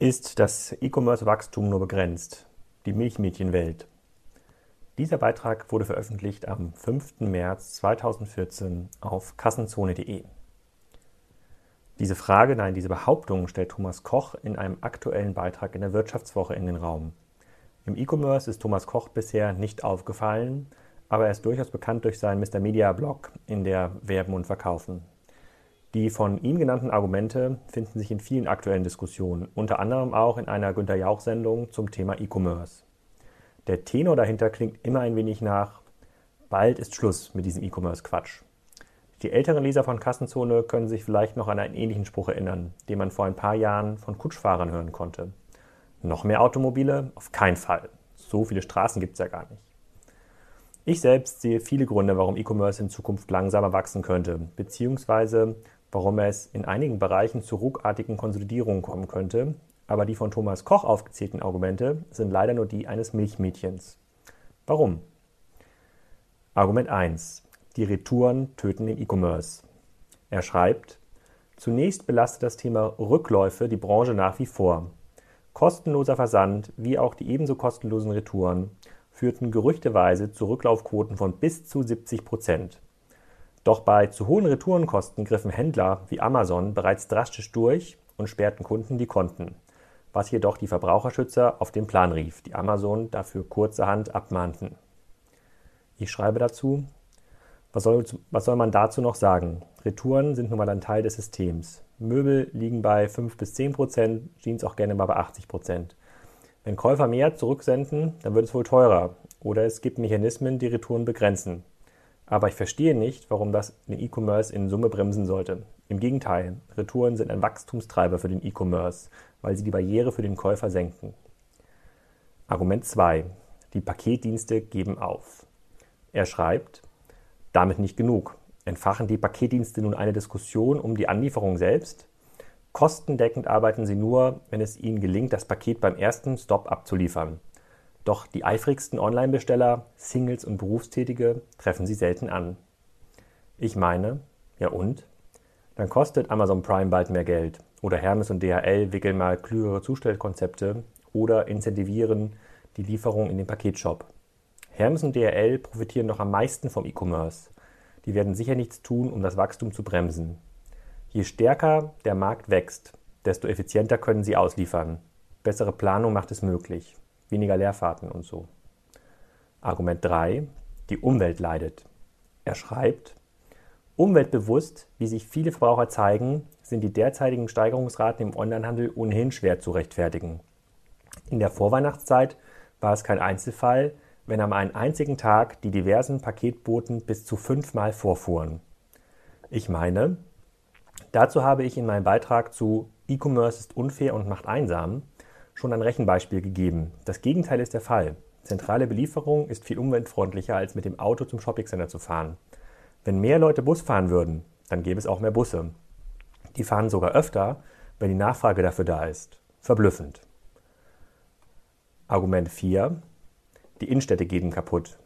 Ist das E-Commerce-Wachstum nur begrenzt? Die Milchmädchenwelt. Dieser Beitrag wurde veröffentlicht am 5. März 2014 auf kassenzone.de. Diese Frage, nein, diese Behauptung stellt Thomas Koch in einem aktuellen Beitrag in der Wirtschaftswoche in den Raum. Im E-Commerce ist Thomas Koch bisher nicht aufgefallen, aber er ist durchaus bekannt durch seinen Mr. Media Blog, in der Werben und Verkaufen. Die von ihm genannten Argumente finden sich in vielen aktuellen Diskussionen, unter anderem auch in einer Günter Jauch-Sendung zum Thema E-Commerce. Der Tenor dahinter klingt immer ein wenig nach, bald ist Schluss mit diesem E-Commerce-Quatsch. Die älteren Leser von Kassenzone können sich vielleicht noch an einen ähnlichen Spruch erinnern, den man vor ein paar Jahren von Kutschfahrern hören konnte. Noch mehr Automobile? Auf keinen Fall. So viele Straßen gibt es ja gar nicht. Ich selbst sehe viele Gründe, warum E-Commerce in Zukunft langsamer wachsen könnte, beziehungsweise warum es in einigen Bereichen zu ruckartigen Konsolidierungen kommen könnte, aber die von Thomas Koch aufgezählten Argumente sind leider nur die eines Milchmädchens. Warum? Argument 1. Die Retouren töten den E-Commerce. Er schreibt, Zunächst belastet das Thema Rückläufe die Branche nach wie vor. Kostenloser Versand wie auch die ebenso kostenlosen Retouren führten gerüchteweise zu Rücklaufquoten von bis zu 70 Prozent. Doch bei zu hohen Retourenkosten griffen Händler wie Amazon bereits drastisch durch und sperrten Kunden die Konten, was jedoch die Verbraucherschützer auf den Plan rief, die Amazon dafür kurzerhand abmahnten. Ich schreibe dazu, was soll, was soll man dazu noch sagen? Retouren sind nun mal ein Teil des Systems. Möbel liegen bei 5 bis 10 Prozent, Jeans auch gerne mal bei 80 Prozent. Wenn Käufer mehr zurücksenden, dann wird es wohl teurer. Oder es gibt Mechanismen, die Retouren begrenzen. Aber ich verstehe nicht, warum das den E-Commerce in Summe bremsen sollte. Im Gegenteil, Retouren sind ein Wachstumstreiber für den E-Commerce, weil sie die Barriere für den Käufer senken. Argument 2. Die Paketdienste geben auf. Er schreibt, damit nicht genug. Entfachen die Paketdienste nun eine Diskussion um die Anlieferung selbst? Kostendeckend arbeiten sie nur, wenn es ihnen gelingt, das Paket beim ersten Stop abzuliefern. Doch die eifrigsten Online-Besteller, Singles und Berufstätige treffen sie selten an. Ich meine, ja und? Dann kostet Amazon Prime bald mehr Geld. Oder Hermes und DHL wickeln mal klügere Zustellkonzepte oder incentivieren die Lieferung in den Paketshop. Hermes und DHL profitieren doch am meisten vom E-Commerce. Die werden sicher nichts tun, um das Wachstum zu bremsen. Je stärker der Markt wächst, desto effizienter können sie ausliefern. Bessere Planung macht es möglich weniger Leerfahrten und so. Argument 3. Die Umwelt leidet. Er schreibt, umweltbewusst, wie sich viele Verbraucher zeigen, sind die derzeitigen Steigerungsraten im Onlinehandel ohnehin schwer zu rechtfertigen. In der Vorweihnachtszeit war es kein Einzelfall, wenn am einen einzigen Tag die diversen Paketboten bis zu fünfmal vorfuhren. Ich meine, dazu habe ich in meinem Beitrag zu E-Commerce ist unfair und macht einsam schon ein Rechenbeispiel gegeben. Das Gegenteil ist der Fall. Zentrale Belieferung ist viel umweltfreundlicher, als mit dem Auto zum Shoppingcenter zu fahren. Wenn mehr Leute Bus fahren würden, dann gäbe es auch mehr Busse. Die fahren sogar öfter, wenn die Nachfrage dafür da ist. Verblüffend. Argument 4. Die Innenstädte gehen kaputt.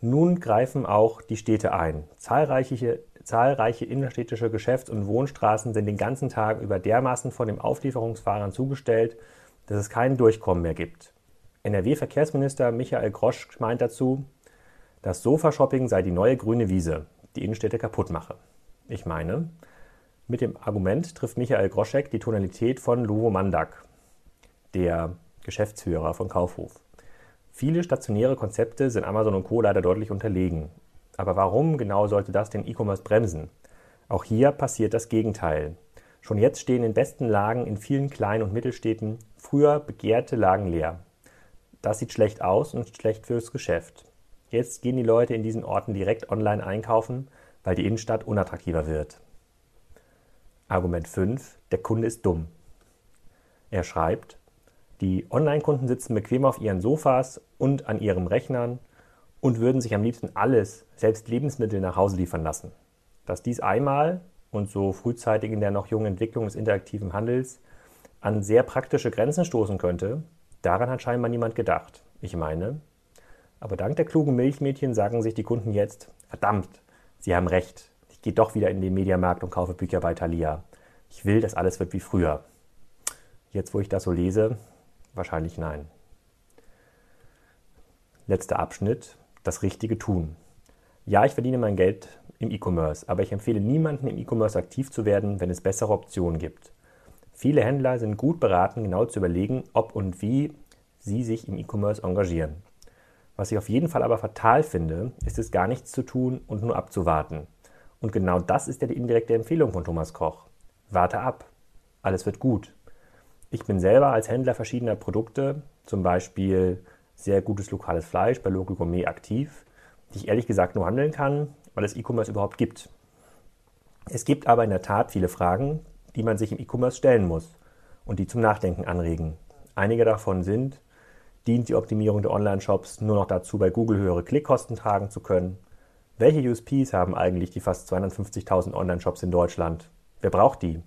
Nun greifen auch die Städte ein. Zahlreiche, zahlreiche innerstädtische Geschäfts- und Wohnstraßen sind den ganzen Tag über dermaßen von den Auflieferungsfahrern zugestellt, dass es kein Durchkommen mehr gibt. NRW-Verkehrsminister Michael Grosch meint dazu, das Sofa-Shopping sei die neue grüne Wiese, die Innenstädte kaputt mache. Ich meine, mit dem Argument trifft Michael Groschek die Tonalität von Luvo Mandak, der Geschäftsführer von Kaufhof. Viele stationäre Konzepte sind Amazon und Co. leider deutlich unterlegen. Aber warum genau sollte das den E-Commerce bremsen? Auch hier passiert das Gegenteil. Schon jetzt stehen in besten Lagen in vielen Klein- und Mittelstädten früher begehrte Lagen leer. Das sieht schlecht aus und schlecht fürs Geschäft. Jetzt gehen die Leute in diesen Orten direkt online einkaufen, weil die Innenstadt unattraktiver wird. Argument 5. Der Kunde ist dumm. Er schreibt, die Online-Kunden sitzen bequem auf ihren Sofas und an ihren Rechnern und würden sich am liebsten alles, selbst Lebensmittel, nach Hause liefern lassen. Dass dies einmal und so frühzeitig in der noch jungen Entwicklung des interaktiven Handels an sehr praktische Grenzen stoßen könnte, daran hat scheinbar niemand gedacht. Ich meine, aber dank der klugen Milchmädchen sagen sich die Kunden jetzt, verdammt, sie haben recht, ich gehe doch wieder in den Mediamarkt und kaufe Bücher bei Thalia. Ich will, dass alles wird wie früher. Jetzt, wo ich das so lese, wahrscheinlich nein. Letzter Abschnitt, das Richtige tun. Ja, ich verdiene mein Geld im E-Commerce, aber ich empfehle niemanden im E-Commerce aktiv zu werden, wenn es bessere Optionen gibt. Viele Händler sind gut beraten, genau zu überlegen, ob und wie sie sich im E-Commerce engagieren. Was ich auf jeden Fall aber fatal finde, ist es gar nichts zu tun und nur abzuwarten. Und genau das ist ja die indirekte Empfehlung von Thomas Koch. Warte ab. Alles wird gut. Ich bin selber als Händler verschiedener Produkte, zum Beispiel sehr gutes lokales Fleisch bei Local Gourmet aktiv, die ich ehrlich gesagt nur handeln kann, weil es E-Commerce überhaupt gibt. Es gibt aber in der Tat viele Fragen, die man sich im E-Commerce stellen muss und die zum Nachdenken anregen. Einige davon sind, Dient die Optimierung der Online-Shops nur noch dazu, bei Google höhere Klickkosten tragen zu können? Welche USPs haben eigentlich die fast 250.000 Online-Shops in Deutschland? Wer braucht die?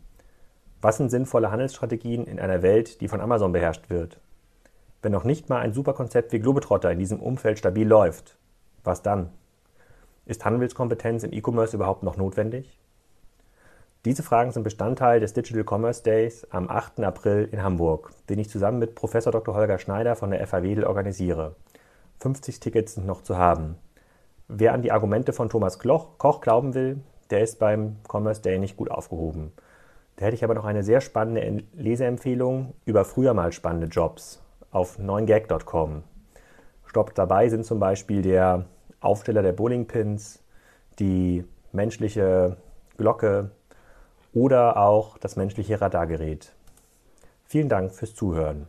Was sind sinnvolle Handelsstrategien in einer Welt, die von Amazon beherrscht wird? Wenn noch nicht mal ein Superkonzept wie Globetrotter in diesem Umfeld stabil läuft, was dann? Ist Handelskompetenz im E-Commerce überhaupt noch notwendig? Diese Fragen sind Bestandteil des Digital Commerce Days am 8. April in Hamburg, den ich zusammen mit Prof. Dr. Holger Schneider von der FA Wedel organisiere. 50 Tickets sind noch zu haben. Wer an die Argumente von Thomas Koch glauben will, der ist beim Commerce Day nicht gut aufgehoben. Da hätte ich aber noch eine sehr spannende Leseempfehlung über früher mal spannende Jobs auf 9gag.com. Stopp dabei sind zum Beispiel der Aufsteller der Bowlingpins, die menschliche Glocke, oder auch das menschliche Radargerät. Vielen Dank fürs Zuhören.